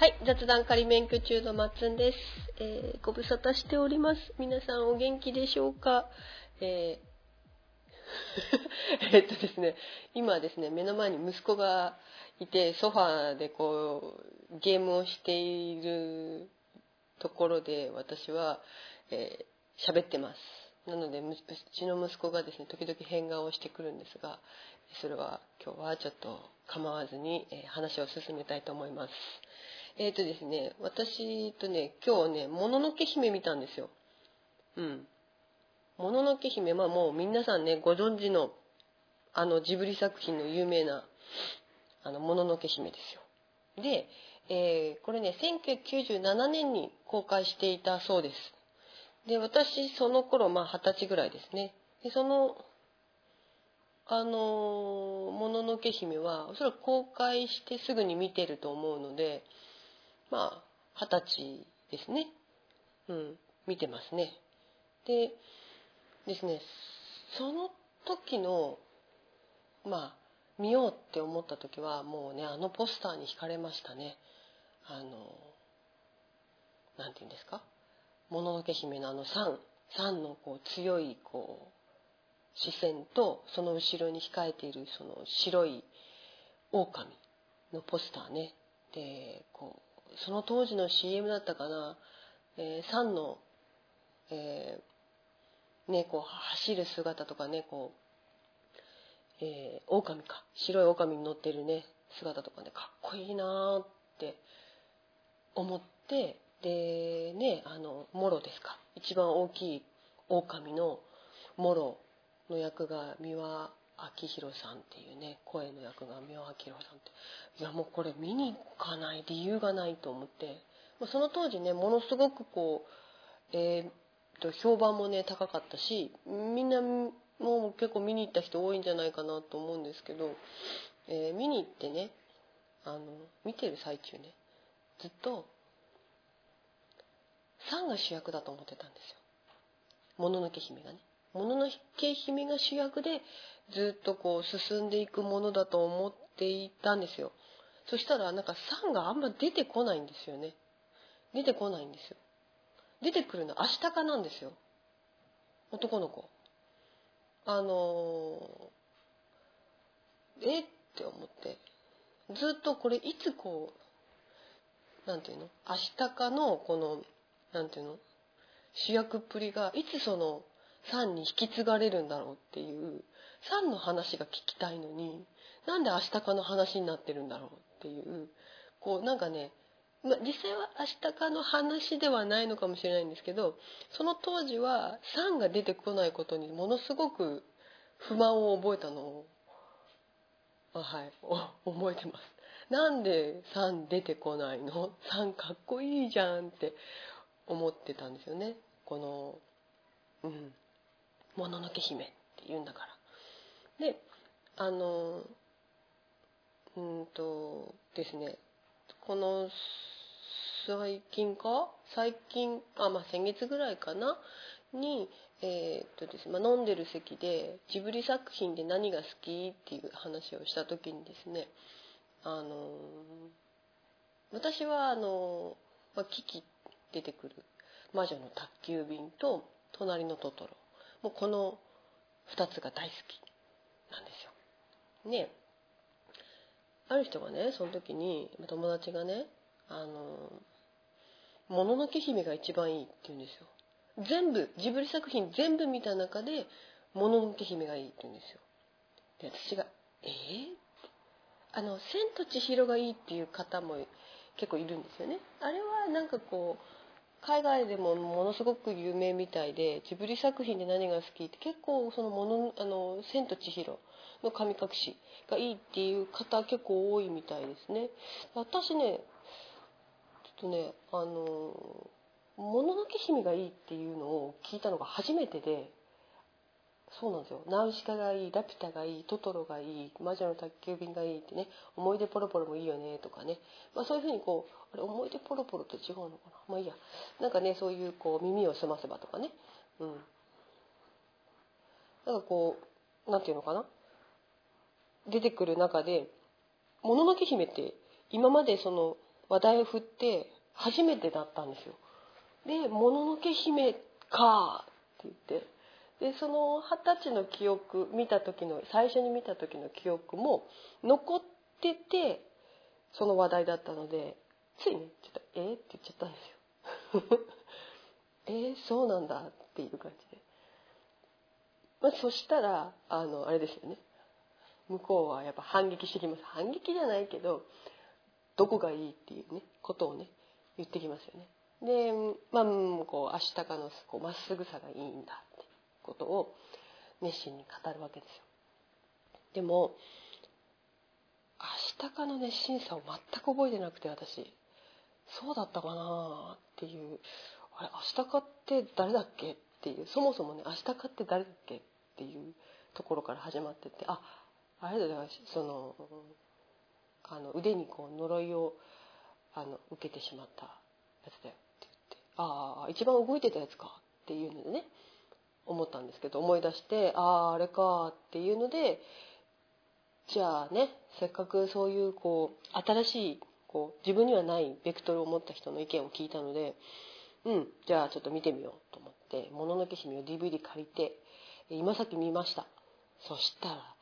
はい、雑談仮免許中のまっつんです。えーご無沙汰しております。皆さんお元気でしょうか？えー えっとですね、今ですね、目の前に息子がいて、ソファーでこう、ゲームをしているところで、私は、えー喋ってます。なので、うちの息子がですね、時々変顔をしてくるんですが、それは今日はちょっと構わずに、え話を進めたいと思います。えっ、とですね、私とね、今日ね、もののけ姫見たんですよ。うん。もののけ姫、まあもう皆さんね、ご存知の、あのジブリ作品の有名な、あの、もののけ姫ですよ。で、えーこれね、1997年に公開していたそうです。で、私、その頃、まあ二十歳ぐらいですね。で、その、あのもののけ姫は、おそらく公開してすぐに見てると思うので、まあ、二十歳ですね。うん、見てますね。で、ですね、その時の、まあ、見ようって思った時は、もうね、あのポスターに惹かれましたね。あの、なんて言うんですか？もののけ姫のあの三、三のこう強いこう、視線と、その後ろに控えているその白い狼のポスターね。で、こう、その当時の CM だったかな、えー、サンの、えーね、こう、走る姿とかね、こう、えー、狼か、白い狼に乗ってるね、姿とかね、かっこいいなーって思って、で、ね、あの、モロですか。一番大きい狼のモロの役が三輪明宏さんっていうね、声の役が三輪明宏さんって。いやもうこれ見に行かない理由がないと思って、その当時ね、ものすごくこう、えーっと、評判もね、高かったし、みんなもう結構見に行った人多いんじゃないかなと思うんですけど、えー見に行ってね、あの、見てる最中ね、ずっと、サンが主役だと思ってたんですよ。もののけ姫がね。もののけ姫が主役でずっとこう進んでいくものだと思っていたんですよ。そしたらなんかサンがあんま出てこないんですよね。出てこないんですよ。出てくるのはアシタカなんですよ。男の子。あのーえって思って。ずっとこれいつこう、なんていうの？アシタカのこの、なんていうの？主役っぷりがいつそのサンに引き継がれるんだろうっていう、サンの話が聞きたいのに、なんでアシタカの話になってるんだろうていう、こうなんかね、ま、実際はアシタカの話ではないのかもしれないんですけど、その当時はサンが出てこないことにものすごく不満を覚えたのを、はい、覚えてます。なんでサン出てこないの？サンかっこいいじゃんって思ってたんですよね。この、うん、もののけ姫って言うんだから。で、あの、うんとですね、この最近か？最近、あ、まあ先月ぐらいかな？に、えーっとですね、まあ、飲んでる席でジブリ作品で何が好きっていう話をした時にですね、あの、私はあの、まあ、キキ出てくる魔女の宅急便と隣のトトロ。もうこの二つが大好きなんですよ。ねある人がね、その時に、友達がね、あの、もののけ姫が一番いいって言うんですよ。全部、ジブリ作品全部見た中で、もののけ姫がいいって言うんですよ。で、私が、えー、あの、千と千尋がいいっていう方も結構いるんですよね。あれはなんかこう、海外でもものすごく有名みたいで、ジブリ作品で何が好きって結構そのもの、あの、千と千尋の神隠しがいいっていう方結構多いみたいですね。私ね、ちょっとね、あの、もののけ姫がいいっていうのを聞いたのが初めてで、そうなんですよ。ナウシカがいい、ラピュタがいい、トトロがいい、魔女の宅急便がいいってね、思い出ポロポロもいいよねとかね。まあそういうふうにこう、あれ思い出ポロポロと違うのかな？まあいいや。なんかね、そういうこう耳を澄ませばとかね。うん。なんかこう、なんていうのかな？出てくる中で、もののけ姫って今までその話題を振って初めてだったんですよ。で「もののけ姫か」って言ってでその二十歳の記憶見た時の最初に見た時の記憶も残っててその話題だったのでついねちょっと「えー?」って言っちゃったんですよ。えー、そうなんだっていう感じで。まあ、そしたらあのあれですよね向こうはやっぱ反撃してきます。反撃じゃないけどどこがいいっていうねことをね言ってきますよね。でまあこう明日かのまっすぐさがいいんだってことを熱心に語るわけですよ。でも明日かの熱心さを全く覚えてなくて私。そうだったかなっていう。あれ明日かって誰だっけっていう。そもそもね明日かって誰だっけっていうところから始まっててああれだそのあの腕にこう呪いをあの受けてしまったやつだよって言って。ああ一番動いてたやつかっていうのでね思ったんですけど思い出してあああれかっていうのでじゃあねせっかくそういうこう新しいこう自分にはないベクトルを持った人の意見を聞いたのでうんじゃあちょっと見てみようと思って「もののけ姫」を DVD 借りて今さっき見ました。そしたら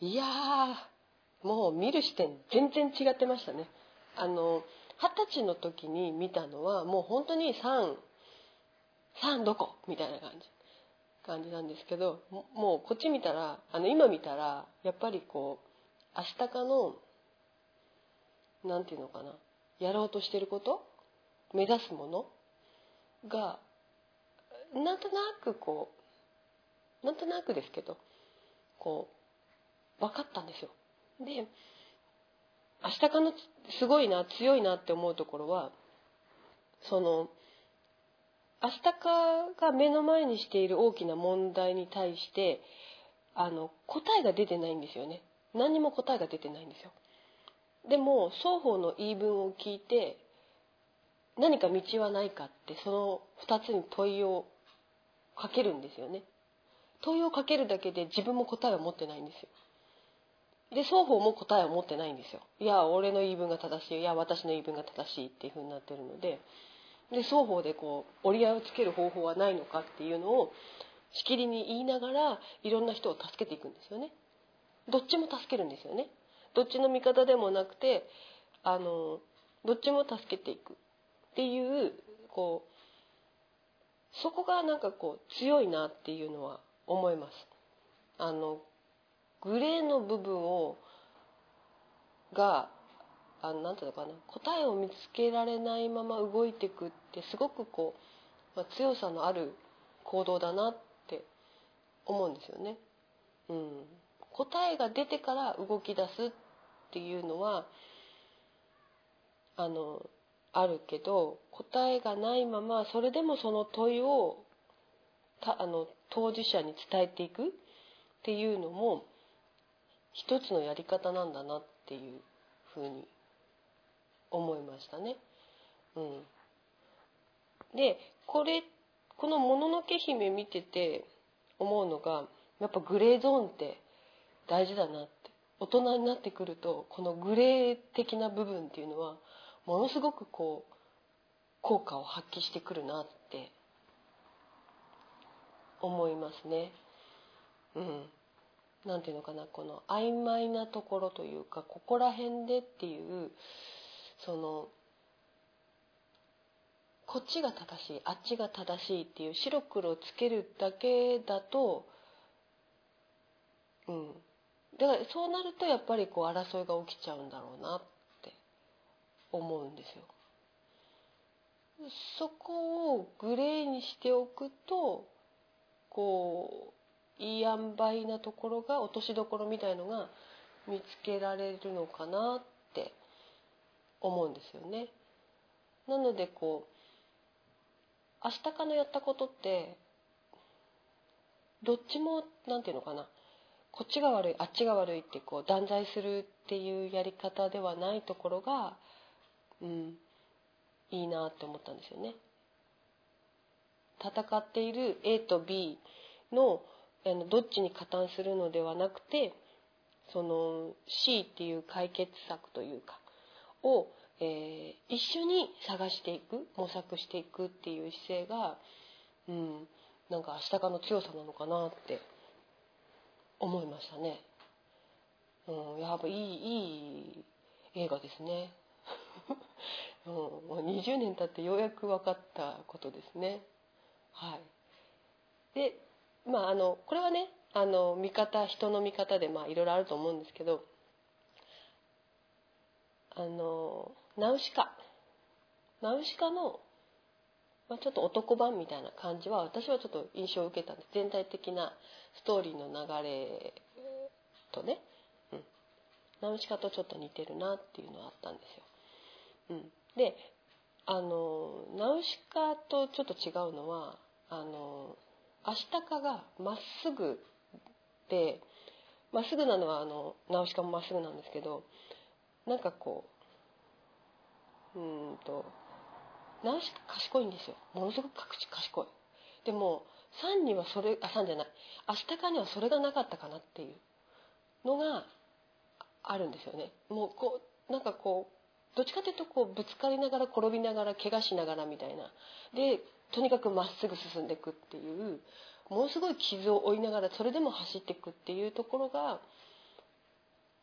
いやーもう見る視点全然違ってましたね。あの二十歳の時に見たのはもう本当に33どこ？みたいな感じ。感じなんですけどもうこっち見たらあの今見たらやっぱりこう明日かの何て言うのかなやろうとしてること？目指すもの？がなんとなくこうなんとなくですけどこう分かったんですよ。で明日かのすごいな強いなって思うところはその明日かが目の前にしている大きな問題に対してあの答えが出てないんですよね。何にも答えが出てないんですよ。でも双方の言い分を聞いて何か道はないかってその2つに問いをかけるんですよね。問いをかけるだけで自分も答えを持ってないんですよ。で双方も答えを持ってないんですよ。いや俺の言い分が正しい。いや私の言い分が正しいっていうふうになってるので。で双方でこう折り合いをつける方法はないのかっていうのをしきりに言いながらいろんな人を助けていくんですよね。どっちも助けるんですよね。どっちの味方でもなくてあのどっちも助けていくっていうこうそこがなんかこう強いなっていうのは思います。あのグレーの部分をがあのなんていうのかな答えを見つけられないまま動いていくってすごくこう、まあ、強さのある行動だなって思うんですよね。うん、答えが出てから動き出すっていうのはあのあるけど答えがないままそれでもその問いをたあの当事者に伝えていくっていうのも一つのやり方なんだなっていうふうに思いましたね。うん、でこれこの「もののけ姫」見てて思うのがやっぱグレーゾーンって大事だなって大人になってくるとこのグレー的な部分っていうのはものすごくこう効果を発揮してくるなって思いますね。うん。なんていうのかなこの曖昧なところというかここら辺でっていうそのこっちが正しいあっちが正しいっていう白黒つけるだけだとうんだからそうなるとやっぱりこう争いが起きちゃうんだろうなって思うんですよ。そこをグレーにしておくとこういい塩梅なところが落としどころみたいのが見つけられるのかなって思うんですよね。なのでこう明日かのやったことってどっちも何て言うのかなこっちが悪いあっちが悪いってこう断罪するっていうやり方ではないところが、うん、いいなって思ったんですよね。戦っている A と B のあのどっちに加担するのではなくてその C っていう解決策というかをえー、一緒に探していく模索していくっていう姿勢が、うん、なんか明日かの強さなのかなって思いましたね。うん、やっぱいいいい映画ですね。うん、もう20年経ってようやく分かったことですね。はい。で、まああのこれはね、あの見方人の見方でまあいろいろあると思うんですけど、あのナウシカ。ナウシカの、まあ、ちょっと男版みたいな感じは私はちょっと印象を受けたんです。全体的なストーリーの流れとね、うん、ナウシカとちょっと似てるなっていうのはあったんですよ。うん、であのナウシカとちょっと違うのはあのアシタカがまっすぐでまっすぐなのはあのナウシカもまっすぐなんですけどなんかこううんとナウシカ賢いんですよ。ものすごく賢い。でも3にはそれあ3じゃない。アシタカにはそれがなかったかなっていうのがあるんですよね。もうこうなんかこうどっちかというとこうぶつかりながら転びながら怪我しながらみたいな。でとにかくまっすぐ進んでいくっていうものすごい傷を負いながらそれでも走っていくっていうところが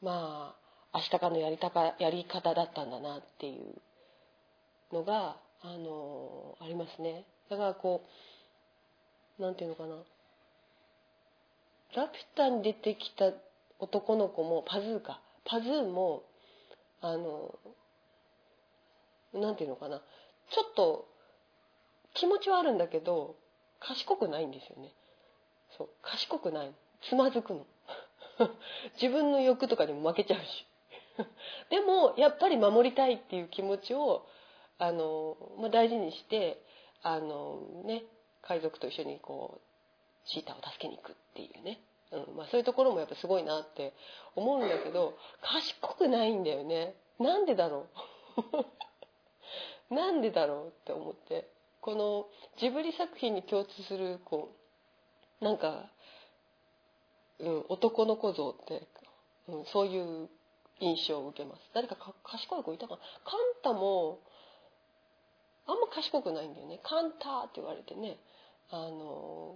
まあ明日かのやりたかやり方だったんだなっていうのがあのありますね。だからこうなんていうのかな。ラピュタに出てきた男の子もパズーか。パズーもあのなんていうのかな。ちょっと気持ちはあるんだけど賢くないんですよね。そう賢くない。つまずくの。自分の欲とかにも負けちゃうし。でもやっぱり守りたいっていう気持ちをあの、まあ、大事にしてあのね海賊と一緒にこうシータを助けに行くっていうね、うんまあ、そういうところもやっぱすごいなって思うんだけど賢くないんだよね。なんでだろう。なんでだろうって思ってこのジブリ作品に共通するこうなんか、うん、男の子像って、うん、そういう印象を受けます。誰か賢い子いたかカンタもあんま賢くないんだよね。カンタって言われてねあの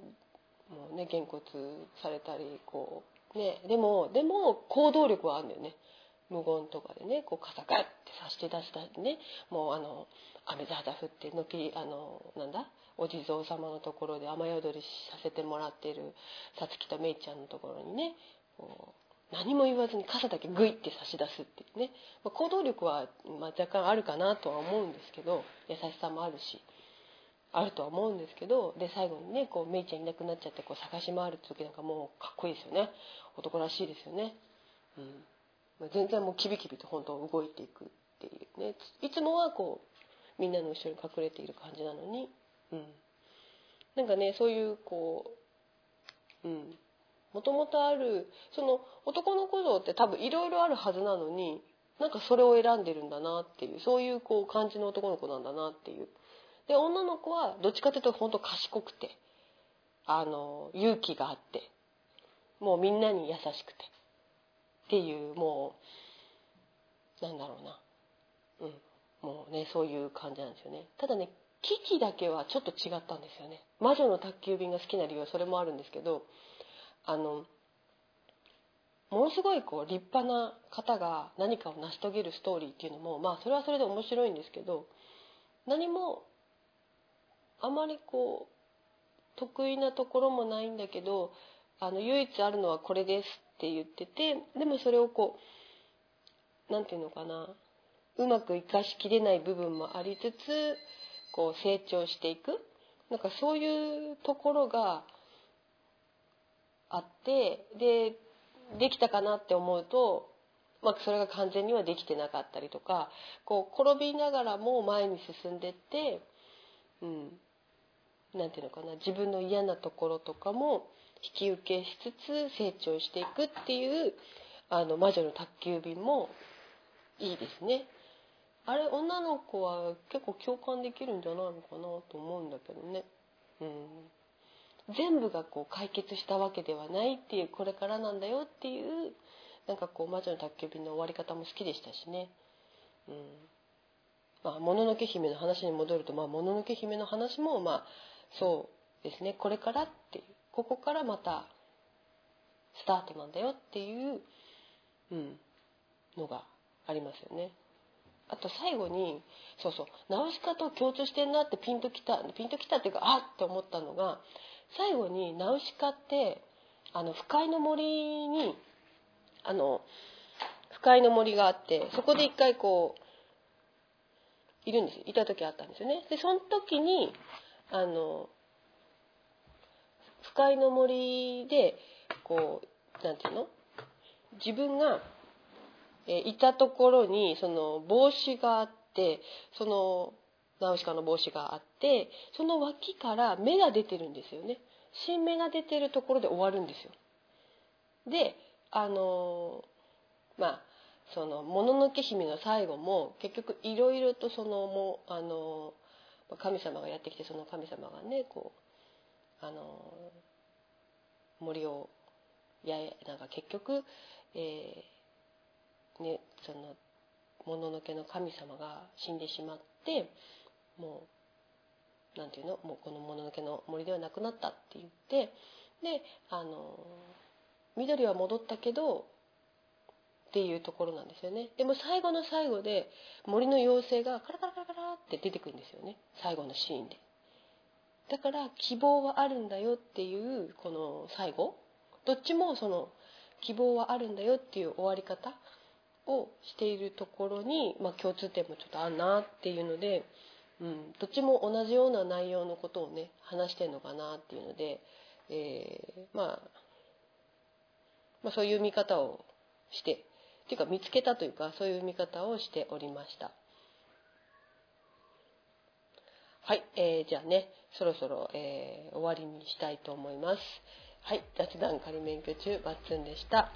もうねげんこつされたりこうねでもでも行動力はあるんだよね。無言とかでねこう傘ガッて差して出したりねもうあの雨ざざ降ってのきあのなんだお地蔵様のところで雨宿りさせてもらってるさつきとめいちゃんのところにねこう何も言わずに傘だけグイって差し出すっていうね、まあ、行動力は、まあ、若干あるかなとは思うんですけど優しさもあるしあるとは思うんですけどで最後にねこうめいちゃんいなくなっちゃってこう探し回る時なんかもうかっこいいですよね。男らしいですよね。うん。全然もうキビキビと本当動いていくっていうね。いつもはこうみんなの後ろに隠れている感じなのに、うん、なんかねそういうこううん。もともとあるその男の子像って多分いろいろあるはずなのになんかそれを選んでるんだなっていうそういうこう感じの男の子なんだなっていう。で女の子はどっちかというと本当賢くてあの勇気があってもうみんなに優しくて。っていうもうなんだろうな。うん。もうねそういう感じなんですよね。ただねキキだけはちょっと違ったんですよね。魔女の宅急便が好きな理由はそれもあるんですけどあのものすごいこう立派な方が何かを成し遂げるストーリーっていうのもまあそれはそれで面白いんですけど何もあまりこう得意なところもないんだけどあの唯一あるのはこれですって言っててでもそれをこう何て言うのかなうまく生かしきれない部分もありつつこう成長していく。なんかそういうところがあってでできたかなって思うと、まあ、それが完全にはできてなかったりとかこう転びながらも前に進んでってうん。なんていうのかな自分の嫌なところとかも引き受けしつつ成長していくっていうあの魔女の宅急便もいいですね。あれ女の子は結構共感できるんじゃないのかなと思うんだけどね。うん。全部がこう解決したわけではないっていうこれからなんだよっていうなんかこう魔女の宅急便の終わり方も好きでしたしね。うん。まあ、もののけ姫の話に戻ると、まあ、もののけ姫の話も、まあ、そうですね、これからっていう、ここからまた、スタートなんだよっていう、うん、のがありますよね。あと最後に、そうそう、ナウシカと共通してんなってピンときた、ピンときたっていうか、あっって思ったのが、最後にナウシカって、あの、不快の森に、あの、不快の森があって、そこで一回こう、いるんですいた時あったんですよね。で、その時に、あの、不快の森で、こう、なんていうの？自分が、えいたところに、その帽子があって、その、ナウシカの帽子があって、その脇から芽が出てるんですよね。新芽が出てるところで終わるんですよ。で、あのまあ、その、もののけ姫の最後も、結局いろいろとその、もう、あの神様がやってきて、その神様がね、こう、あの森を、やなんか結局、えー、ね、その、もののけの神様が死んでしまって、もう、なんていうの？もうこのもののけの森ではなくなったって言って、で、あの緑は戻ったけどっていうところなんですよね。でも最後の最後で森の妖精がカラカラカラカラって出てくるんですよね。最後のシーンで。だから希望はあるんだよっていうこの最後。どっちもその希望はあるんだよっていう終わり方をしているところに、まあ、共通点もちょっとあるなっていうので、うん、どっちも同じような内容のことをね話してるのかなっていうので、えー、まあまあ、そういう見方をしてっていうか見つけたというかそういう見方をしておりました。はい、えー、じゃあねそろそろ、えー、終わりにしたいと思います。はい雑談仮免許中バッツンでした。